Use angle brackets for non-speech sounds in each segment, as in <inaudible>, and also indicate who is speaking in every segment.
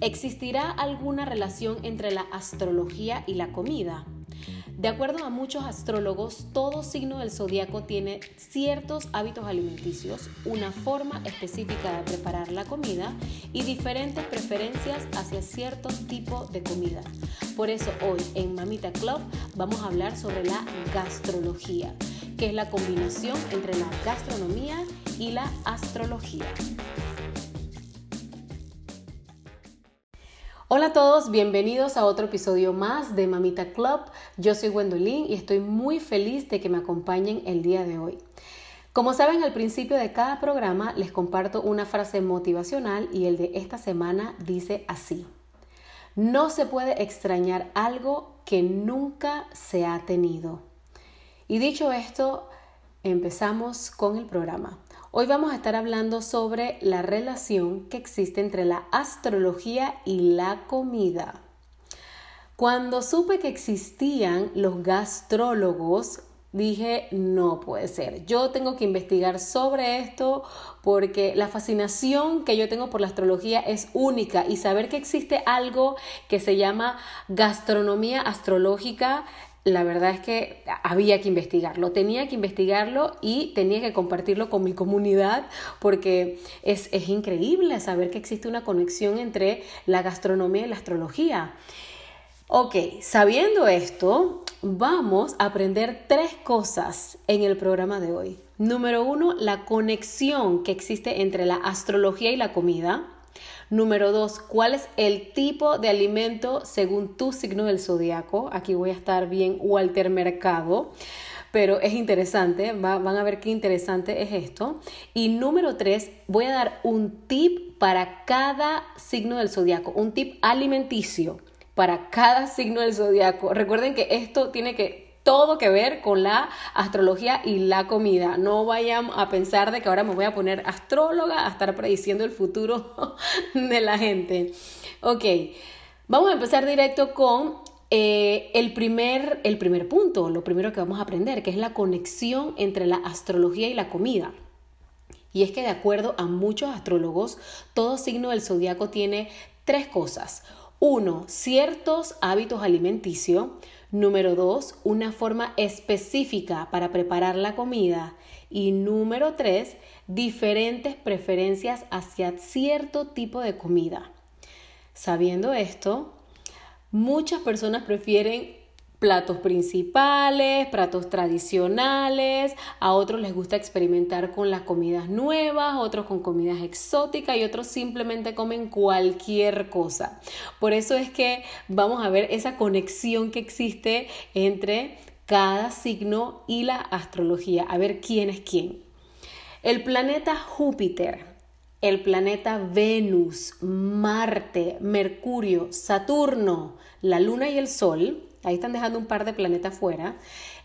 Speaker 1: ¿Existirá alguna relación entre la astrología y la comida? De acuerdo a muchos astrólogos, todo signo del zodiaco tiene ciertos hábitos alimenticios, una forma específica de preparar la comida y diferentes preferencias hacia cierto tipo de comida. Por eso hoy en Mamita Club vamos a hablar sobre la gastrología, que es la combinación entre la gastronomía y la astrología. Hola a todos, bienvenidos a otro episodio más de Mamita Club. Yo soy Gwendolyn y estoy muy feliz de que me acompañen el día de hoy. Como saben, al principio de cada programa les comparto una frase motivacional y el de esta semana dice así. No se puede extrañar algo que nunca se ha tenido. Y dicho esto, empezamos con el programa. Hoy vamos a estar hablando sobre la relación que existe entre la astrología y la comida. Cuando supe que existían los gastrólogos, dije, no puede ser. Yo tengo que investigar sobre esto porque la fascinación que yo tengo por la astrología es única y saber que existe algo que se llama gastronomía astrológica la verdad es que había que investigarlo, tenía que investigarlo y tenía que compartirlo con mi comunidad porque es, es increíble saber que existe una conexión entre la gastronomía y la astrología. Ok, sabiendo esto, vamos a aprender tres cosas en el programa de hoy. Número uno, la conexión que existe entre la astrología y la comida. Número dos, ¿cuál es el tipo de alimento según tu signo del zodiaco? Aquí voy a estar bien Walter Mercado pero es interesante, van a ver qué interesante es esto. Y número tres, voy a dar un tip para cada signo del zodiaco, un tip alimenticio para cada signo del zodiaco. Recuerden que esto tiene que todo que ver con la astrología y la comida. No vayan a pensar de que ahora me voy a poner astróloga a estar prediciendo el futuro <laughs> de la gente. Ok, vamos a empezar directo con eh, el, primer, el primer punto, lo primero que vamos a aprender, que es la conexión entre la astrología y la comida. Y es que de acuerdo a muchos astrólogos, todo signo del zodiaco tiene tres cosas. Uno, ciertos hábitos alimenticios. Número dos, una forma específica para preparar la comida. Y número tres, diferentes preferencias hacia cierto tipo de comida. Sabiendo esto, muchas personas prefieren platos principales, platos tradicionales, a otros les gusta experimentar con las comidas nuevas, otros con comidas exóticas y otros simplemente comen cualquier cosa. Por eso es que vamos a ver esa conexión que existe entre cada signo y la astrología, a ver quién es quién. El planeta Júpiter, el planeta Venus, Marte, Mercurio, Saturno, la Luna y el Sol, ahí están dejando un par de planetas fuera.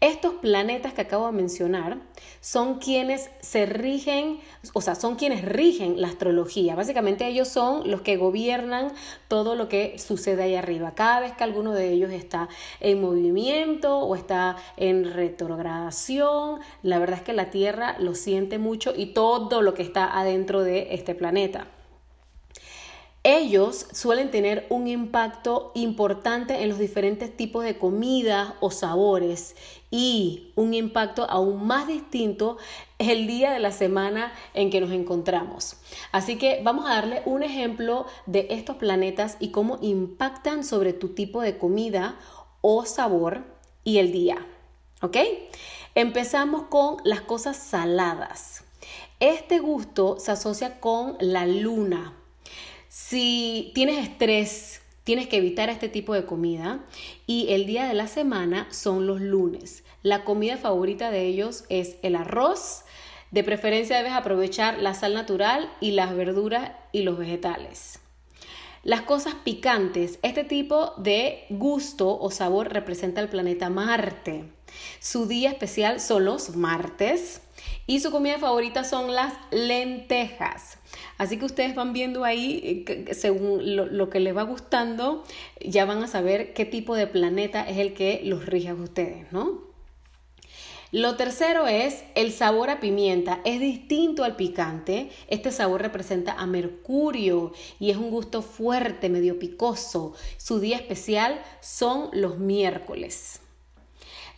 Speaker 1: Estos planetas que acabo de mencionar son quienes se rigen, o sea, son quienes rigen la astrología. Básicamente ellos son los que gobiernan todo lo que sucede ahí arriba. Cada vez que alguno de ellos está en movimiento o está en retrogradación, la verdad es que la Tierra lo siente mucho y todo lo que está adentro de este planeta. Ellos suelen tener un impacto importante en los diferentes tipos de comidas o sabores y un impacto aún más distinto el día de la semana en que nos encontramos. Así que vamos a darle un ejemplo de estos planetas y cómo impactan sobre tu tipo de comida o sabor y el día. ¿Ok? Empezamos con las cosas saladas. Este gusto se asocia con la luna si tienes estrés, tienes que evitar este tipo de comida y el día de la semana son los lunes. La comida favorita de ellos es el arroz. De preferencia debes aprovechar la sal natural y las verduras y los vegetales. Las cosas picantes, este tipo de gusto o sabor representa el planeta Marte. Su día especial son los martes y su comida favorita son las lentejas. Así que ustedes van viendo ahí, eh, según lo, que les va gustando, ya van a saber qué tipo de planeta es el que los rige a ustedes, ¿no? Lo tercero es el sabor a pimienta. Es distinto al picante. Este sabor representa a Mercurio y es un gusto fuerte, medio picoso. Su día especial son los miércoles.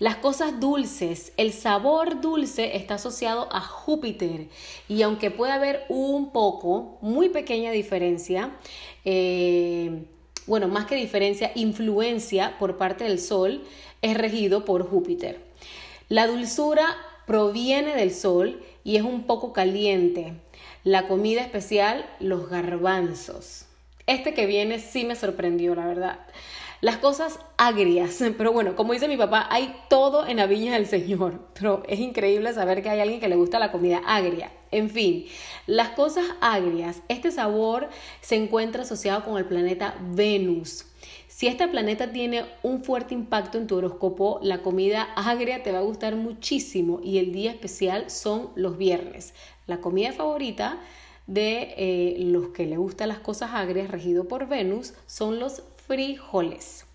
Speaker 1: Las cosas dulces, el sabor dulce está asociado a Júpiter y aunque puede haber un poco, muy pequeña diferencia, eh, bueno, más que diferencia, influencia por parte del Sol, es regido por Júpiter. La dulzura proviene del sol y es un poco caliente. La comida especial, los garbanzos. Este que viene sí me sorprendió, la verdad. Las cosas agrias, <laughs> pero bueno, como dice mi papá, hay todo en la viña del Señor, <laughs> pero es increíble saber que hay alguien que le gusta la comida agria. En fin, las cosas agrias, este sabor se encuentra asociado con el planeta Venus. Si este planeta tiene un fuerte impacto en tu horóscopo, la comida agria te va a gustar muchísimo y el día especial son los viernes. La comida favorita de eh, los que le gustan las cosas agrias, regido por Venus, son los frijoles.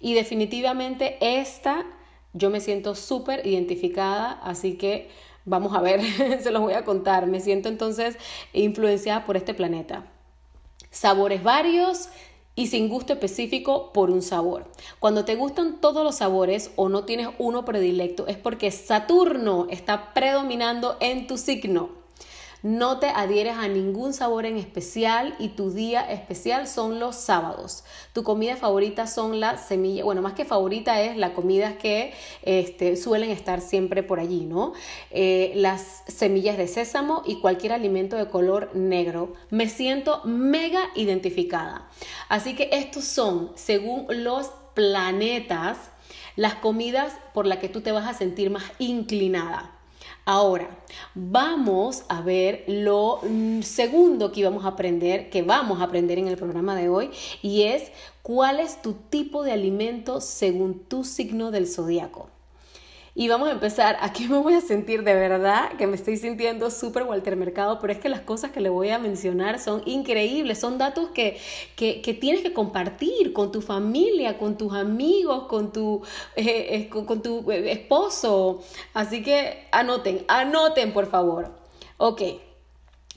Speaker 1: Y definitivamente esta yo me siento súper identificada, así que vamos a ver, <laughs> se los voy a contar. Me siento entonces influenciada por este planeta. Sabores varios, y sin gusto específico por un sabor. Cuando te gustan todos los sabores o no tienes uno predilecto es porque Saturno está predominando en tu signo. No te adhieres a ningún sabor en especial y tu día especial son los sábados. Tu comida favorita son las semillas, bueno, más que favorita es la comida que este, suelen estar siempre por allí, ¿no? Eh, las semillas de sésamo y cualquier alimento de color negro. Me siento mega identificada. Así que estos son, según los planetas, las comidas por las que tú te vas a sentir más inclinada. Ahora, vamos a ver lo segundo que íbamos a aprender, que vamos a aprender en el programa de hoy, y es cuál es tu tipo de alimento según tu signo del zodiaco. Y vamos a empezar. Aquí me voy a sentir de verdad que me estoy sintiendo súper Walter Mercado, pero es que las cosas que le voy a mencionar son increíbles. Son datos que, tienes que compartir con tu familia, con tus amigos, con tu, eh, eh, con, tu eh, esposo. Así que anoten, anoten por favor. Ok.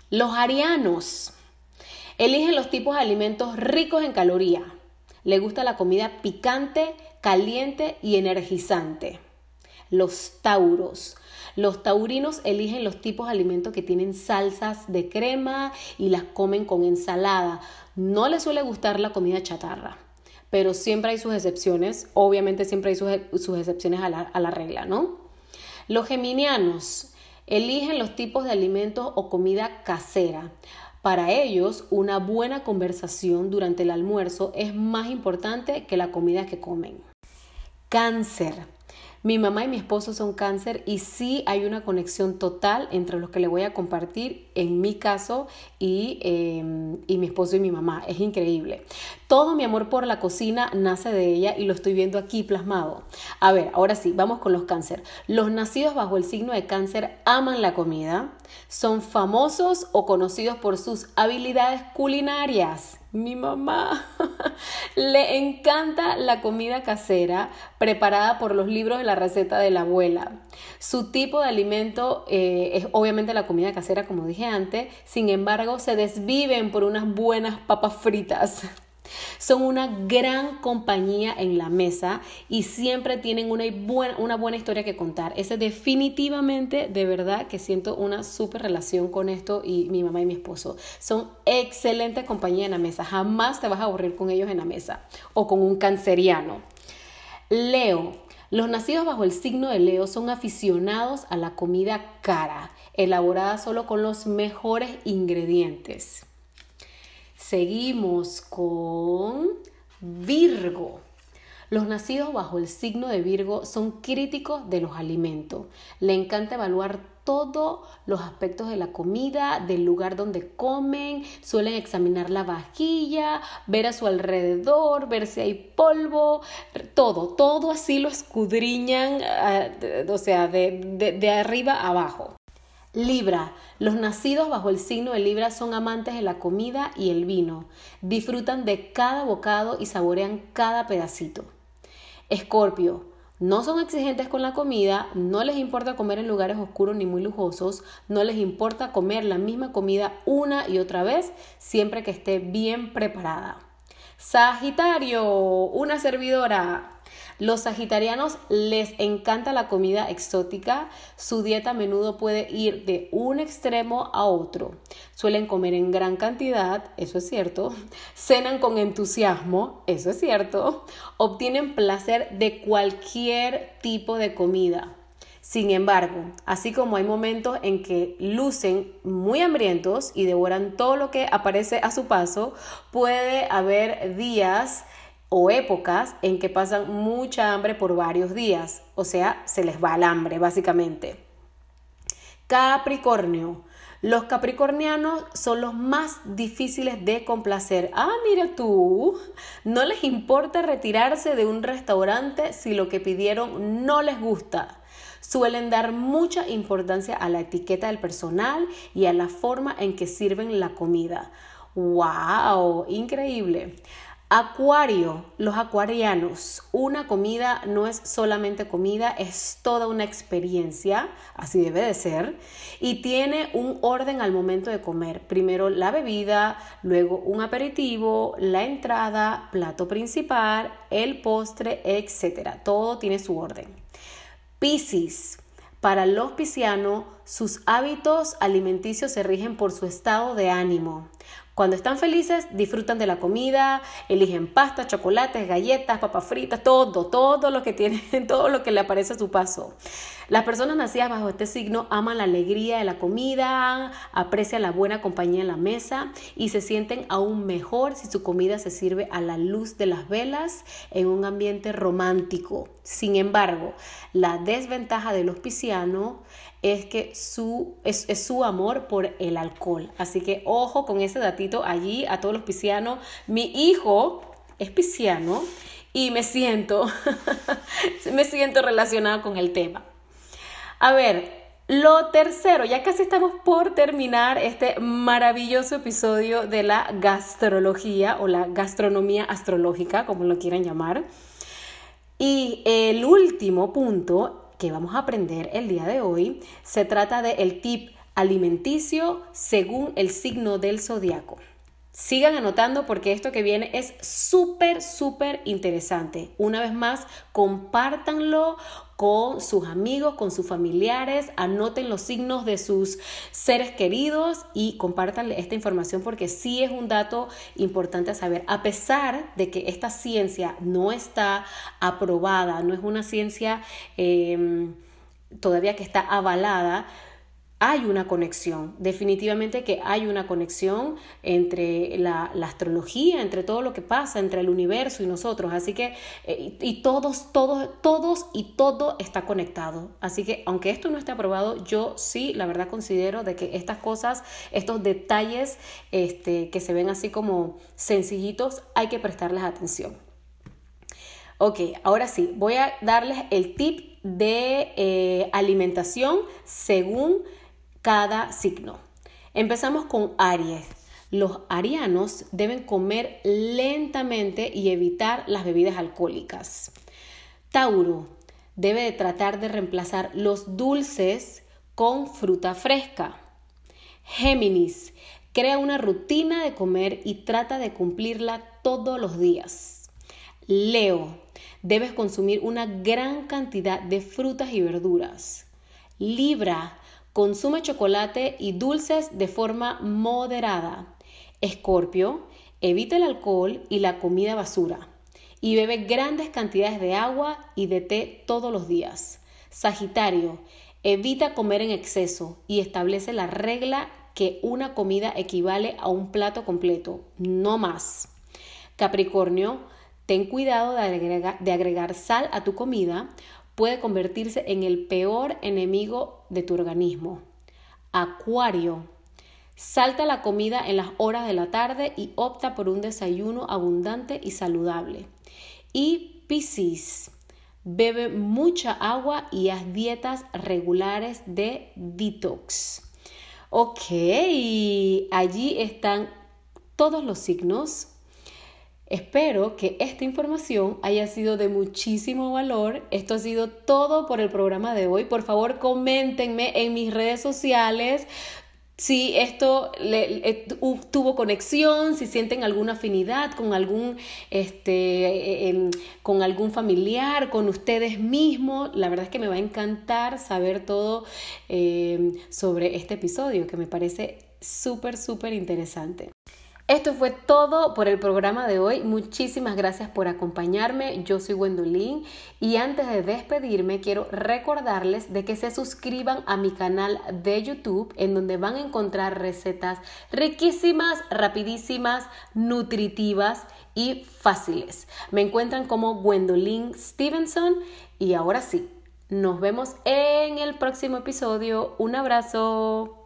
Speaker 1: Los arianos eligen los tipos de alimentos ricos en calorías. Le gusta la comida picante, caliente y energizante los tauros. Los taurinos eligen los tipos de alimentos que tienen salsas de crema y las comen con ensalada. No les suele gustar la comida chatarra, pero siempre hay sus excepciones. Obviamente siempre hay sus, excepciones a la, a la regla, ¿no? Los geminianos eligen los tipos de alimentos o comida casera. Para ellos, una buena conversación durante el almuerzo es más importante que la comida que comen. Cáncer. Mi mamá y mi esposo son cáncer y sí hay una conexión total entre los que le voy a compartir en mi caso y, em, y mi esposo y mi mamá. Es increíble. Todo mi amor por la cocina nace de ella y lo estoy viendo aquí plasmado. A ver, ahora sí, vamos con los cáncer. Los nacidos bajo el signo de cáncer aman la comida, son famosos o conocidos por sus habilidades culinarias mi mamá <laughs> le encanta la comida casera preparada por los libros de la receta de la abuela. Su tipo de alimento eh, es obviamente la comida casera, como dije antes, sin embargo se desviven por unas buenas papas fritas. <laughs> Son una gran compañía en la mesa y siempre tienen una buena, una buena historia que contar. Ese definitivamente, de verdad, que siento una súper relación con esto y mi mamá y mi esposo. Son excelente compañía en la mesa. Jamás te vas a aburrir con ellos en la mesa o con un canceriano. Leo. Los nacidos bajo el signo de Leo son aficionados a la comida cara, elaborada solo con los mejores ingredientes. Seguimos con Virgo. Los nacidos bajo el signo de Virgo son críticos de los alimentos. Le encanta evaluar todos los aspectos de la comida, del lugar donde comen, suelen examinar la vajilla, ver a su alrededor, ver si hay polvo, todo, todo así lo escudriñan, eh, o sea, de, de arriba abajo. Libra. Los nacidos bajo el signo de Libra son amantes de la comida y el vino. Disfrutan de cada bocado y saborean cada pedacito. Escorpio. No son exigentes con la comida, no les importa comer en lugares oscuros ni muy lujosos, no les importa comer la misma comida una y otra vez, siempre que esté bien preparada. Sagitario, una servidora. Los sagitarianos les encanta la comida exótica, su dieta a menudo puede ir de un extremo a otro. Suelen comer en gran cantidad, eso es cierto, cenan con entusiasmo, eso es cierto, obtienen placer de cualquier tipo de comida. Sin embargo, así como hay momentos en que lucen muy hambrientos y devoran todo lo que aparece a su paso, puede haber días o épocas en que pasan mucha hambre por varios días, o sea, se les va el hambre básicamente. Capricornio. Los capricornianos son los más difíciles de complacer. Ah, mira tú, no les importa retirarse de un restaurante si lo que pidieron no les gusta. Suelen dar mucha importancia a la etiqueta del personal y a la forma en que sirven la comida. ¡Wow! Increíble. Acuario, los acuarianos, una comida no es solamente comida, es toda una experiencia, así debe de ser, y tiene un orden al momento de comer. Primero la bebida, luego un aperitivo, la entrada, plato principal, el postre, etc. Todo tiene su orden. Piscis, para los piscianos, sus hábitos alimenticios se rigen por su estado de ánimo. Cuando están felices, disfrutan de la comida, eligen pasta, chocolates, galletas, papas fritas, todo, todo lo que tienen, <laughs> todo lo que le aparece a su paso. Las personas nacidas bajo este signo aman la alegría de la comida, aprecian la buena compañía en la mesa y se sienten aún mejor si su comida se sirve a la luz de las velas en un ambiente romántico. Sin embargo, la desventaja de los piscianos es que su, es, su amor por el alcohol. Así que ojo con ese datito allí a todos los piscianos. Mi hijo es pisciano y me siento, <laughs> me siento relacionado con el tema. A ver, lo tercero, ya casi estamos por terminar este maravilloso episodio de la gastrología o la gastronomía astrológica, como lo quieran llamar. Y el último punto que vamos a aprender el día de hoy se trata del el tip alimenticio según el signo del zodiaco. Sigan anotando porque esto que viene es súper, súper interesante. Una vez más, compártanlo con sus amigos, con sus familiares, anoten los signos de sus seres queridos y compártanle esta información porque sí es un dato importante a saber. A pesar de que esta ciencia no está aprobada, no es una ciencia em, todavía que está avalada, hay una conexión, definitivamente que hay una conexión entre la, astrología, entre todo lo que pasa, entre el universo y nosotros. Así que, eh, y, todos, todos, todos y todo está conectado. Así que, aunque esto no esté aprobado, yo sí, la verdad, considero de que estas cosas, estos detalles este, que se ven así como sencillitos, hay que prestarles atención. Ok, ahora sí, voy a darles el tip de eh, alimentación según cada signo. Empezamos con Aries. Los arianos deben comer lentamente y evitar las bebidas alcohólicas. Tauro debe de tratar de reemplazar los dulces con fruta fresca. Géminis crea una rutina de comer y trata de cumplirla todos los días. Leo debes consumir una gran cantidad de frutas y verduras. Libra Consume chocolate y dulces de forma moderada. Escorpio, evita el alcohol y la comida basura. Y bebe grandes cantidades de agua y de té todos los días. Sagitario, evita comer en exceso y establece la regla que una comida equivale a un plato completo, no más. Capricornio, ten cuidado de agregar, sal a tu comida puede convertirse en el peor enemigo de tu organismo. Acuario. Salta la comida en las horas de la tarde y opta por un desayuno abundante y saludable. Y Piscis. Bebe mucha agua y haz dietas regulares de detox. Ok, allí están todos los signos Espero que esta información haya sido de muchísimo valor. Esto ha sido todo por el programa de hoy. Por favor, coméntenme en mis redes sociales si esto le, tuvo conexión, si sienten alguna afinidad con algún, este, eh, em, con algún familiar, con ustedes mismos. La verdad es que me va a encantar saber todo em, sobre este episodio, que me parece súper, súper interesante. Esto fue todo por el programa de hoy. Muchísimas gracias por acompañarme. Yo soy Gwendolyn y antes de despedirme quiero recordarles de que se suscriban a mi canal de YouTube en donde van a encontrar recetas riquísimas, rapidísimas, nutritivas y fáciles. Me encuentran como Gwendolyn Stevenson y ahora sí, nos vemos en el próximo episodio. Un abrazo.